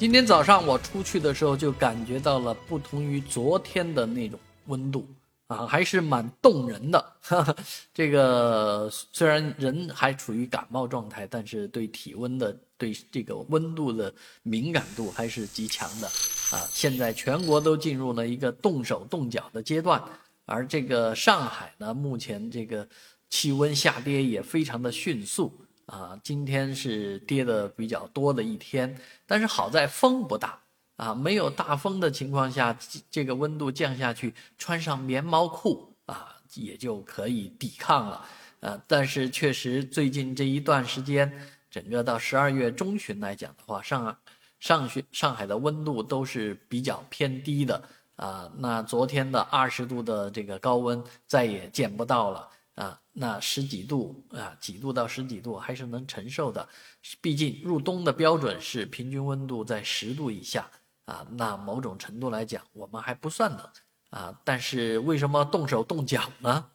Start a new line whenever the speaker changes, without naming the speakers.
今天早上我出去的时候就感觉到了不同于昨天的那种温度啊，还是蛮动人的。这个虽然人还处于感冒状态，但是对体温的、对这个温度的敏感度还是极强的啊。现在全国都进入了一个动手动脚的阶段，而这个上海呢，目前这个气温下跌也非常的迅速。啊，今天是跌的比较多的一天，但是好在风不大啊，没有大风的情况下，这个温度降下去，穿上棉毛裤啊，也就可以抵抗了。啊，但是确实最近这一段时间，整个到十二月中旬来讲的话，上上旬上海的温度都是比较偏低的啊。那昨天的二十度的这个高温再也见不到了。啊，那十几度啊，几度到十几度还是能承受的，毕竟入冬的标准是平均温度在十度以下啊。那某种程度来讲，我们还不算冷啊。但是为什么动手动脚呢？